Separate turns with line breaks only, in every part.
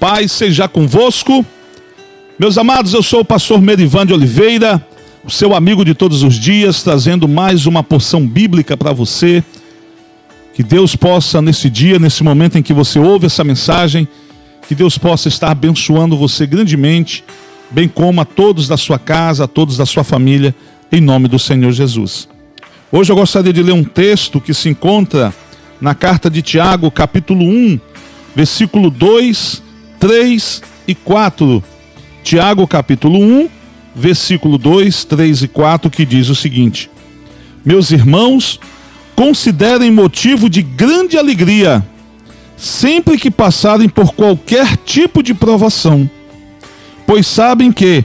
paz seja convosco. Meus amados, eu sou o pastor Merivan de Oliveira, o seu amigo de todos os dias, trazendo mais uma porção bíblica para você. Que Deus possa, nesse dia, nesse momento em que você ouve essa mensagem, que Deus possa estar abençoando você grandemente, bem como a todos da sua casa, a todos da sua família, em nome do Senhor Jesus. Hoje eu gostaria de ler um texto que se encontra na carta de Tiago, capítulo 1, versículo 2, 3 e 4. Tiago, capítulo 1, versículo 2, 3 e 4, que diz o seguinte: Meus irmãos, considerem motivo de grande alegria sempre que passarem por qualquer tipo de provação, pois sabem que,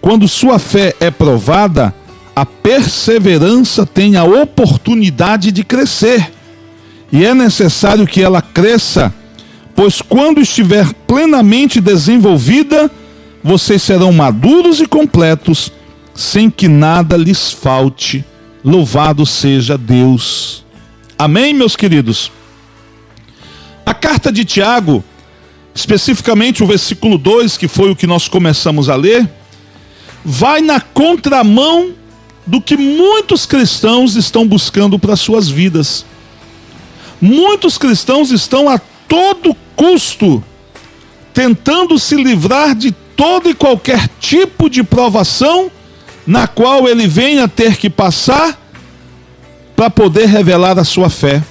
quando sua fé é provada, a perseverança tem a oportunidade de crescer, e é necessário que ela cresça pois quando estiver plenamente desenvolvida, vocês serão maduros e completos, sem que nada lhes falte. Louvado seja Deus. Amém, meus queridos? A carta de Tiago, especificamente o versículo 2, que foi o que nós começamos a ler, vai na contramão do que muitos cristãos estão buscando para suas vidas. Muitos cristãos estão a todo custo, tentando se livrar de todo e qualquer tipo de provação na qual ele venha ter que passar para poder revelar a sua fé.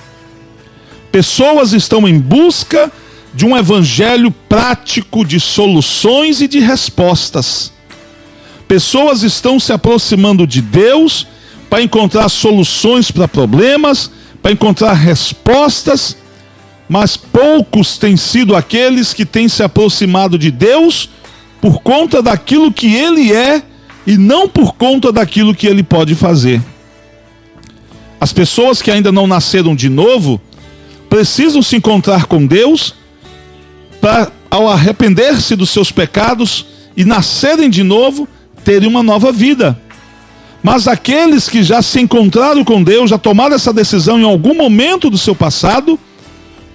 Pessoas estão em busca de um evangelho prático de soluções e de respostas. Pessoas estão se aproximando de Deus para encontrar soluções para problemas, para encontrar respostas mas poucos têm sido aqueles que têm se aproximado de Deus por conta daquilo que Ele é e não por conta daquilo que Ele pode fazer. As pessoas que ainda não nasceram de novo precisam se encontrar com Deus para, ao arrepender-se dos seus pecados e nascerem de novo, terem uma nova vida. Mas aqueles que já se encontraram com Deus, já tomaram essa decisão em algum momento do seu passado,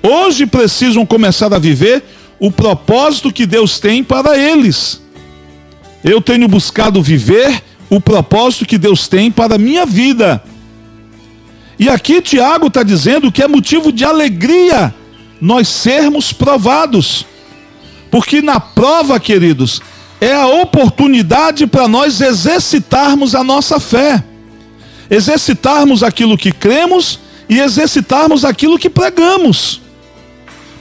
hoje precisam começar a viver o propósito que Deus tem para eles. Eu tenho buscado viver o propósito que Deus tem para a minha vida. E aqui Tiago está dizendo que é motivo de alegria nós sermos provados. Porque na prova, queridos, é a oportunidade para nós exercitarmos a nossa fé, exercitarmos aquilo que cremos e exercitarmos aquilo que pregamos.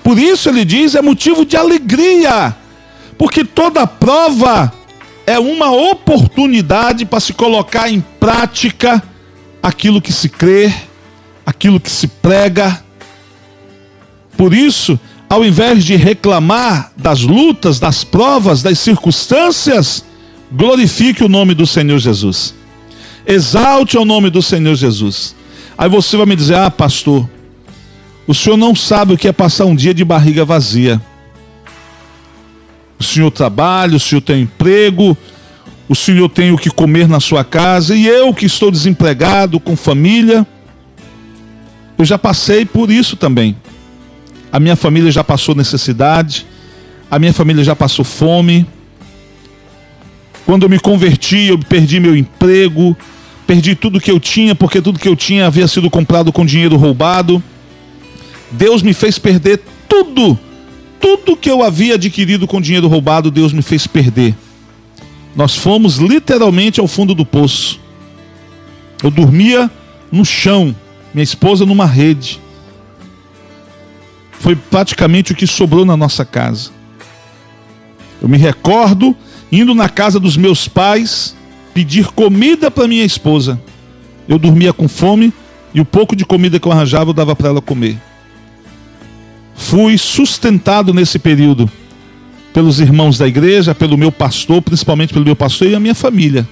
Por isso ele diz: é motivo de alegria, porque toda prova é uma oportunidade para se colocar em prática aquilo que se crê, aquilo que se prega. Por isso, ao invés de reclamar das lutas, das provas, das circunstâncias, glorifique o nome do Senhor Jesus. Exalte o nome do Senhor Jesus. Aí você vai me dizer: ah, pastor, o senhor não sabe o que é passar um dia de barriga vazia. O senhor trabalha, o senhor tem emprego, o senhor tem o que comer na sua casa, e eu que estou desempregado, com família, eu já passei por isso também. A minha família já passou necessidade, a minha família já passou fome. Quando eu me converti, eu perdi meu emprego, perdi tudo que eu tinha, porque tudo que eu tinha havia sido comprado com dinheiro roubado. Deus me fez perder tudo. Tudo que eu havia adquirido com dinheiro roubado, Deus me fez perder. Nós fomos literalmente ao fundo do poço. Eu dormia no chão, minha esposa numa rede. Foi praticamente o que sobrou na nossa casa. Eu me recordo indo na casa dos meus pais pedir comida para minha esposa. Eu dormia com fome e o pouco de comida que eu arranjava eu dava para ela comer fui sustentado nesse período pelos irmãos da igreja, pelo meu pastor, principalmente pelo meu pastor e a minha família.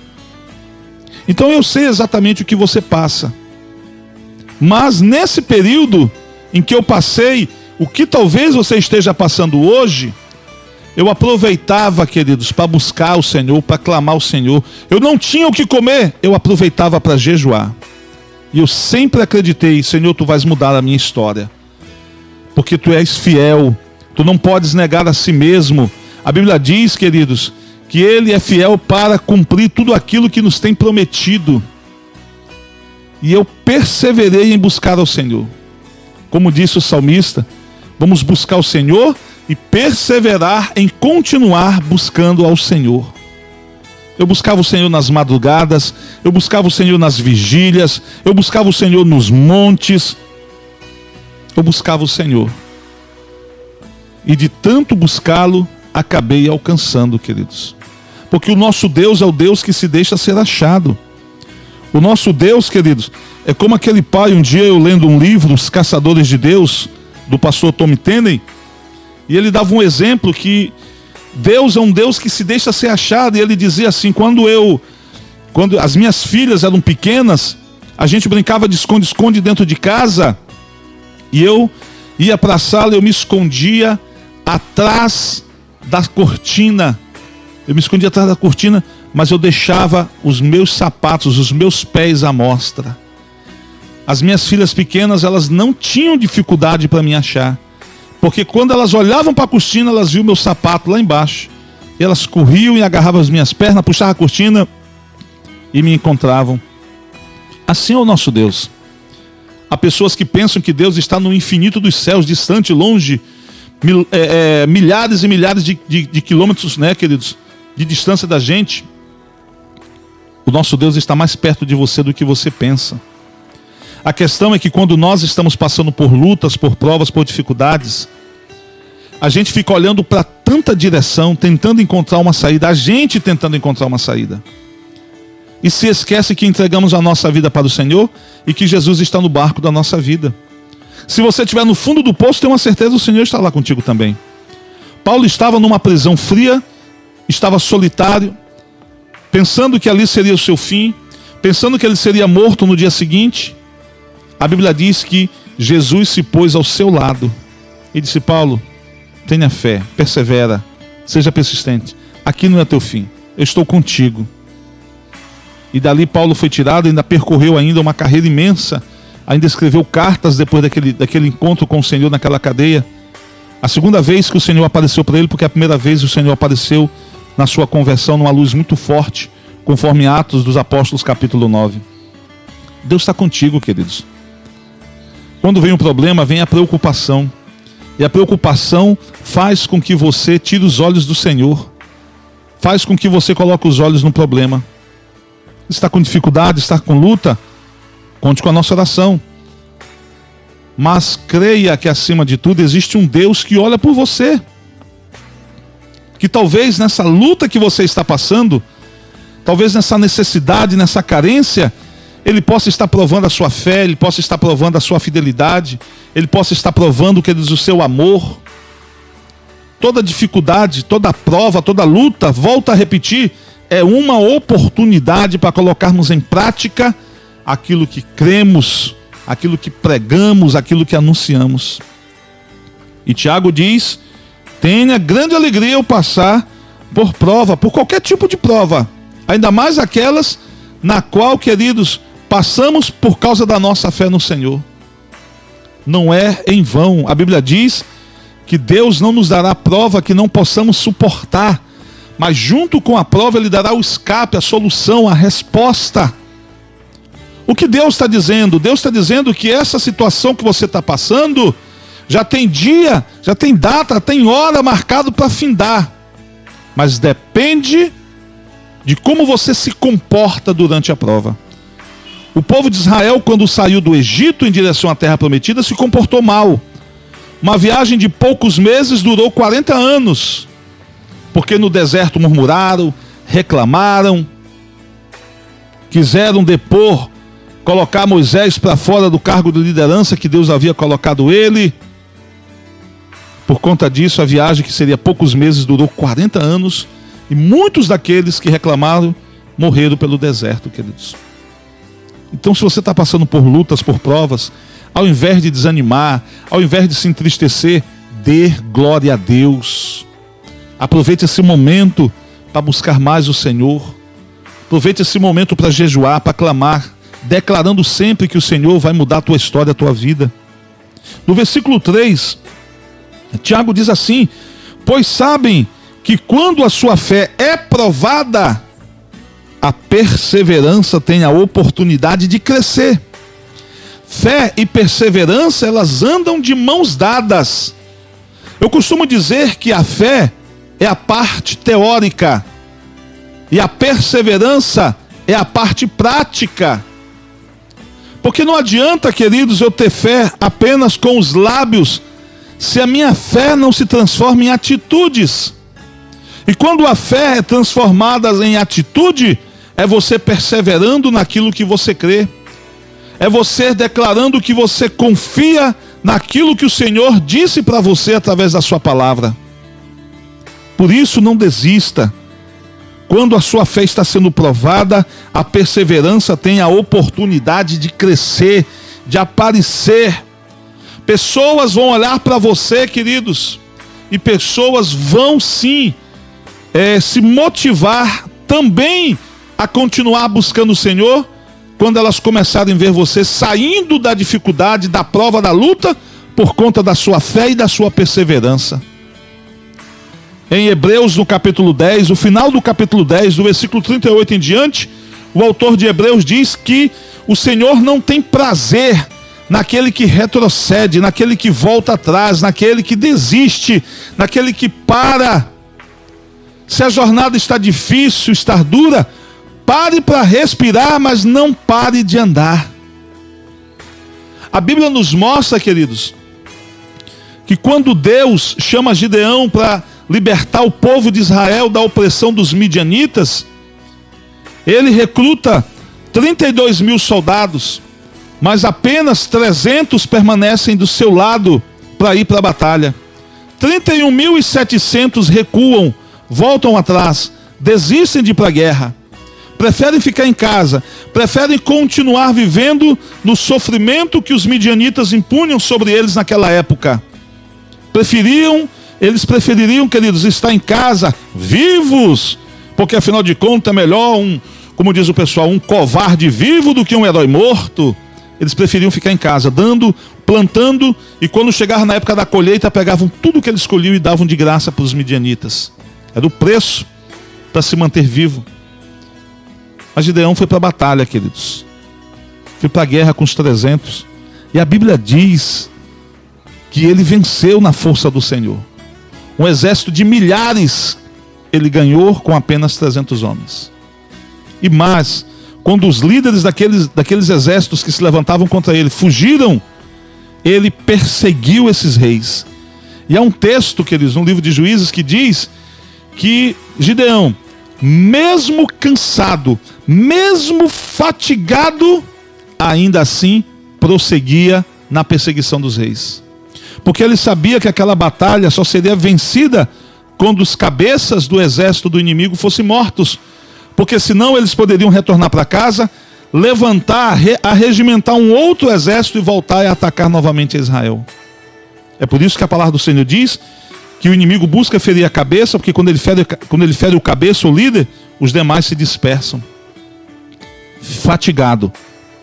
Então eu sei exatamente o que você passa. Mas nesse período em que eu passei, o que talvez você esteja passando hoje, eu aproveitava, queridos, para buscar o Senhor, para clamar o Senhor. Eu não tinha o que comer, eu aproveitava para jejuar. E eu sempre acreditei, Senhor, tu vais mudar a minha história porque tu és fiel, Tu não podes negar a si mesmo. A Bíblia diz, queridos, que Ele é fiel para cumprir tudo aquilo que nos tem prometido. E eu perseverei em buscar ao Senhor. Como disse o salmista, vamos buscar o Senhor e perseverar em continuar buscando ao Senhor. Eu buscava o Senhor nas madrugadas, eu buscava o Senhor nas vigílias, eu buscava o Senhor nos montes, eu buscava o Senhor. E de tanto buscá-lo, acabei alcançando, queridos. Porque o nosso Deus é o Deus que se deixa ser achado. O nosso Deus, queridos, é como aquele pai, um dia eu lendo um livro, Os Caçadores de Deus, do pastor Tom Tenney, e ele dava um exemplo que Deus é um Deus que se deixa ser achado, e ele dizia assim: quando eu, quando as minhas filhas eram pequenas, a gente brincava de esconde-esconde dentro de casa, e eu ia para a sala, eu me escondia atrás da cortina, eu me escondia atrás da cortina, mas eu deixava os meus sapatos, os meus pés à mostra. As minhas filhas pequenas, elas não tinham dificuldade para me achar. Porque quando elas olhavam para a cortina, elas viam meu sapato lá embaixo. E elas corriam e agarravam as minhas pernas, puxavam a cortina e me encontravam. Assim é o nosso Deus. Há pessoas que pensam que Deus está no infinito dos céus, distante, longe, mil, é, é, milhares e milhares de, de, de quilômetros, né, queridos, de distância da gente. O nosso Deus está mais perto de você do que você pensa. A questão é que quando nós estamos passando por lutas, por provas, por dificuldades, a gente fica olhando para tanta direção, tentando encontrar uma saída, a gente tentando encontrar uma saída. E se esquece que entregamos a nossa vida para o Senhor e que Jesus está no barco da nossa vida. Se você estiver no fundo do poço, tenha uma certeza o Senhor está lá contigo também. Paulo estava numa prisão fria, estava solitário, pensando que ali seria o seu fim, pensando que ele seria morto no dia seguinte. A Bíblia diz que Jesus se pôs ao seu lado e disse: Paulo, tenha fé, persevera, seja persistente. Aqui não é teu fim, eu estou contigo. E dali Paulo foi tirado, ainda percorreu ainda uma carreira imensa, ainda escreveu cartas depois daquele, daquele encontro com o Senhor naquela cadeia. A segunda vez que o Senhor apareceu para ele, porque a primeira vez o Senhor apareceu na sua conversão numa luz muito forte, conforme Atos dos Apóstolos, capítulo 9. Deus está contigo, queridos. Quando vem o problema, vem a preocupação. E a preocupação faz com que você tire os olhos do Senhor. Faz com que você coloque os olhos no problema. Está com dificuldade, está com luta? Conte com a nossa oração. Mas creia que acima de tudo existe um Deus que olha por você. Que talvez nessa luta que você está passando, talvez nessa necessidade, nessa carência, ele possa estar provando a sua fé, ele possa estar provando a sua fidelidade, ele possa estar provando que diz o seu amor. Toda dificuldade, toda prova, toda luta, volta a repetir, é uma oportunidade para colocarmos em prática aquilo que cremos, aquilo que pregamos, aquilo que anunciamos. E Tiago diz: tenha grande alegria ao passar por prova, por qualquer tipo de prova, ainda mais aquelas na qual, queridos, Passamos por causa da nossa fé no Senhor. Não é em vão. A Bíblia diz que Deus não nos dará prova que não possamos suportar, mas junto com a prova Ele dará o escape, a solução, a resposta. O que Deus está dizendo? Deus está dizendo que essa situação que você está passando já tem dia, já tem data, tem hora marcado para findar, mas depende de como você se comporta durante a prova. O povo de Israel, quando saiu do Egito em direção à terra prometida, se comportou mal. Uma viagem de poucos meses durou 40 anos, porque no deserto murmuraram, reclamaram, quiseram depor, colocar Moisés para fora do cargo de liderança que Deus havia colocado ele. Por conta disso, a viagem, que seria poucos meses, durou 40 anos, e muitos daqueles que reclamaram morreram pelo deserto, queridos. Então, se você está passando por lutas, por provas, ao invés de desanimar, ao invés de se entristecer, dê glória a Deus. Aproveite esse momento para buscar mais o Senhor. Aproveite esse momento para jejuar, para clamar, declarando sempre que o Senhor vai mudar a tua história, a tua vida. No versículo 3, Tiago diz assim: Pois sabem que quando a sua fé é provada, a perseverança tem a oportunidade de crescer. Fé e perseverança, elas andam de mãos dadas. Eu costumo dizer que a fé é a parte teórica e a perseverança é a parte prática. Porque não adianta, queridos, eu ter fé apenas com os lábios, se a minha fé não se transforma em atitudes. E quando a fé é transformada em atitude, é você perseverando naquilo que você crê, é você declarando que você confia naquilo que o Senhor disse para você através da sua palavra. Por isso, não desista. Quando a sua fé está sendo provada, a perseverança tem a oportunidade de crescer, de aparecer. Pessoas vão olhar para você, queridos, e pessoas vão sim é, se motivar também a continuar buscando o Senhor quando elas começarem a ver você saindo da dificuldade, da prova, da luta, por conta da sua fé e da sua perseverança. Em Hebreus, no capítulo 10, o final do capítulo 10, do versículo 38 em diante, o autor de Hebreus diz que o Senhor não tem prazer naquele que retrocede, naquele que volta atrás, naquele que desiste, naquele que para. Se a jornada está difícil, está dura, Pare para respirar, mas não pare de andar. A Bíblia nos mostra, queridos, que quando Deus chama Gideão para libertar o povo de Israel da opressão dos midianitas, ele recruta 32 mil soldados, mas apenas 300 permanecem do seu lado para ir para a batalha. 31.700 recuam, voltam atrás, desistem de ir para a guerra preferem ficar em casa, preferem continuar vivendo no sofrimento que os midianitas impunham sobre eles naquela época. Preferiam, eles prefeririam, queridos, estar em casa vivos, porque afinal de contas é melhor um, como diz o pessoal, um covarde vivo do que um herói morto. Eles preferiam ficar em casa, dando, plantando, e quando chegar na época da colheita, pegavam tudo que eles escolhiam e davam de graça para os midianitas. Era o preço para se manter vivo. Mas Gideão foi para a batalha, queridos. Foi para a guerra com os 300. E a Bíblia diz que ele venceu na força do Senhor. Um exército de milhares ele ganhou com apenas 300 homens. E mais, quando os líderes daqueles, daqueles exércitos que se levantavam contra ele fugiram, ele perseguiu esses reis. E há um texto, queridos, no livro de Juízes, que diz que Gideão, mesmo cansado, mesmo fatigado, ainda assim prosseguia na perseguição dos reis. Porque ele sabia que aquela batalha só seria vencida quando os cabeças do exército do inimigo fossem mortos. Porque senão eles poderiam retornar para casa, levantar, arregimentar um outro exército e voltar e atacar novamente Israel. É por isso que a palavra do Senhor diz que o inimigo busca ferir a cabeça, porque quando ele fere, quando ele fere o cabeça, o líder, os demais se dispersam. Fatigado,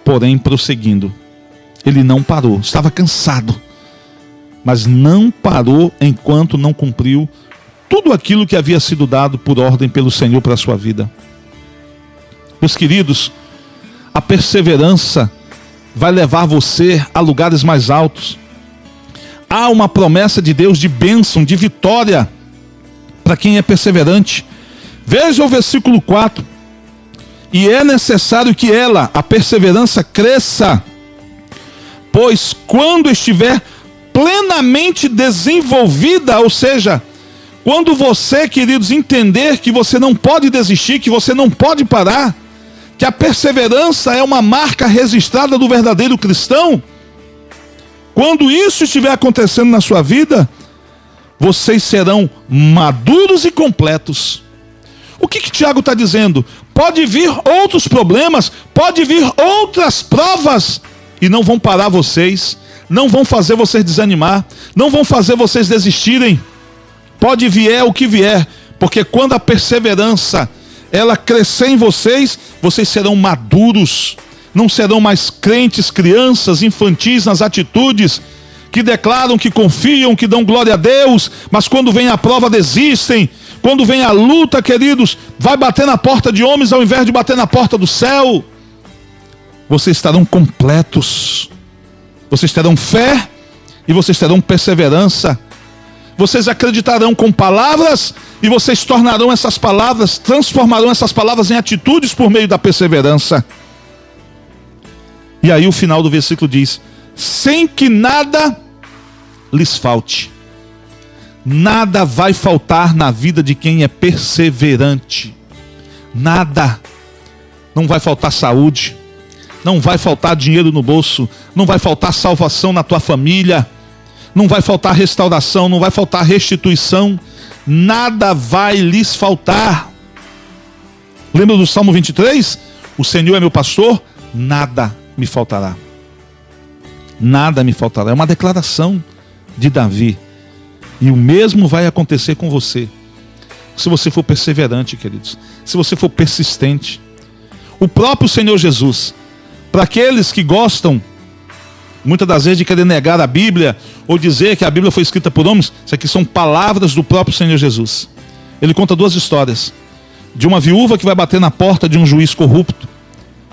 porém prosseguindo. Ele não parou, estava cansado, mas não parou enquanto não cumpriu tudo aquilo que havia sido dado por ordem pelo Senhor para a sua vida. Meus queridos, a perseverança vai levar você a lugares mais altos há uma promessa de Deus de bênção, de vitória para quem é perseverante. Veja o versículo 4. E é necessário que ela, a perseverança, cresça, pois quando estiver plenamente desenvolvida, ou seja, quando você, queridos, entender que você não pode desistir, que você não pode parar, que a perseverança é uma marca registrada do verdadeiro cristão, quando isso estiver acontecendo na sua vida, vocês serão maduros e completos. O que, que Tiago está dizendo? Pode vir outros problemas, pode vir outras provas, e não vão parar vocês, não vão fazer vocês desanimar, não vão fazer vocês desistirem. Pode vier o que vier, porque quando a perseverança ela crescer em vocês, vocês serão maduros, não serão mais crentes, crianças, infantis nas atitudes que declaram, que confiam, que dão glória a Deus, mas quando vem a prova desistem. Quando vem a luta, queridos, vai bater na porta de homens ao invés de bater na porta do céu. Vocês estarão completos. Vocês terão fé e vocês terão perseverança. Vocês acreditarão com palavras e vocês tornarão essas palavras, transformarão essas palavras em atitudes por meio da perseverança. E aí o final do versículo diz: sem que nada lhes falte. Nada vai faltar na vida de quem é perseverante. Nada. Não vai faltar saúde. Não vai faltar dinheiro no bolso. Não vai faltar salvação na tua família. Não vai faltar restauração. Não vai faltar restituição. Nada vai lhes faltar. Lembra do Salmo 23? O Senhor é meu pastor, nada me faltará. Nada me faltará. É uma declaração de Davi. E o mesmo vai acontecer com você. Se você for perseverante, queridos. Se você for persistente. O próprio Senhor Jesus, para aqueles que gostam, muitas das vezes, de querer negar a Bíblia, ou dizer que a Bíblia foi escrita por homens, isso aqui são palavras do próprio Senhor Jesus. Ele conta duas histórias. De uma viúva que vai bater na porta de um juiz corrupto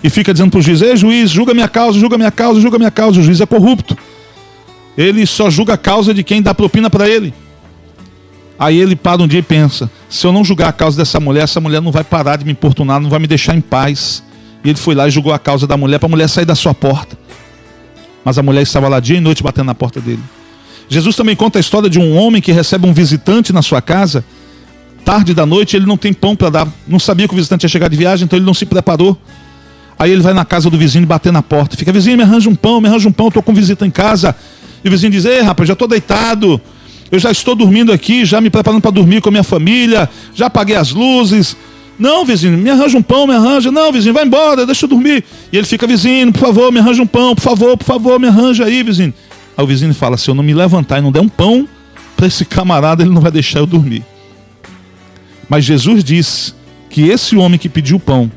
e fica dizendo para o juiz: Ei, juiz, julga minha causa, julga minha causa, julga minha causa. O juiz é corrupto. Ele só julga a causa de quem dá propina para ele. Aí ele para um dia e pensa: se eu não julgar a causa dessa mulher, essa mulher não vai parar de me importunar, não vai me deixar em paz. E ele foi lá e julgou a causa da mulher para a mulher sair da sua porta. Mas a mulher estava lá dia e noite batendo na porta dele. Jesus também conta a história de um homem que recebe um visitante na sua casa. Tarde da noite, ele não tem pão para dar. Não sabia que o visitante ia chegar de viagem, então ele não se preparou. Aí ele vai na casa do vizinho bater na porta. Fica, vizinho, me arranja um pão, me arranja um pão, estou com visita em casa. E o vizinho diz: Ei, rapaz, já estou deitado. Eu já estou dormindo aqui, já me preparando para dormir com a minha família, já apaguei as luzes. Não, vizinho, me arranja um pão, me arranja. Não, vizinho, vai embora, deixa eu dormir. E ele fica, vizinho, por favor, me arranja um pão, por favor, por favor, me arranja aí, vizinho. Aí o vizinho fala: se eu não me levantar e não der um pão para esse camarada, ele não vai deixar eu dormir. Mas Jesus disse que esse homem que pediu pão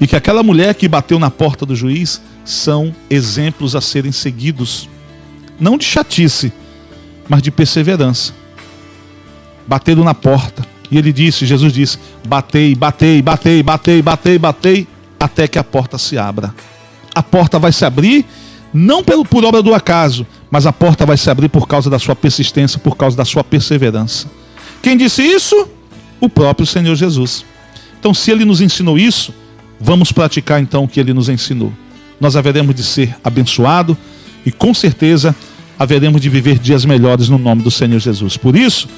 e que aquela mulher que bateu na porta do juiz são exemplos a serem seguidos não de chatice, mas de perseverança. Bateram na porta. E ele disse, Jesus disse: batei, batei, batei, batei, batei, batei, até que a porta se abra. A porta vai se abrir, não pelo, por obra do acaso, mas a porta vai se abrir por causa da sua persistência, por causa da sua perseverança. Quem disse isso? O próprio Senhor Jesus. Então, se ele nos ensinou isso, vamos praticar então o que ele nos ensinou. Nós haveremos de ser abençoados e com certeza haveremos de viver dias melhores no nome do Senhor Jesus. Por isso,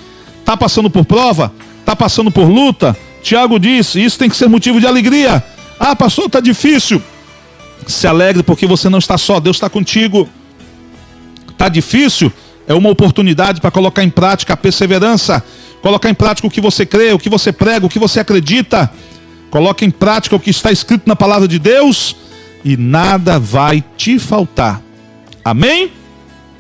está passando por prova, está passando por luta. Tiago disse: isso tem que ser motivo de alegria. Ah, pastor, está difícil. Se alegre porque você não está só, Deus está contigo. Está difícil, é uma oportunidade para colocar em prática a perseverança, colocar em prática o que você crê, o que você prega, o que você acredita. Coloque em prática o que está escrito na palavra de Deus e nada vai te faltar. Amém?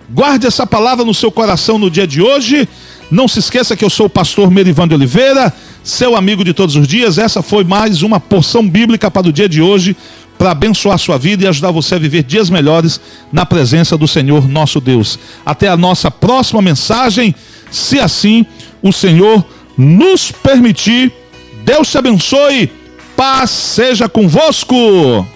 Guarde essa palavra no seu coração no dia de hoje. Não se esqueça que eu sou o pastor Merivan Oliveira, seu amigo de todos os dias. Essa foi mais uma porção bíblica para o dia de hoje, para abençoar sua vida e ajudar você a viver dias melhores na presença do Senhor nosso Deus. Até a nossa próxima mensagem, se assim o Senhor nos permitir. Deus te abençoe. Paz seja convosco.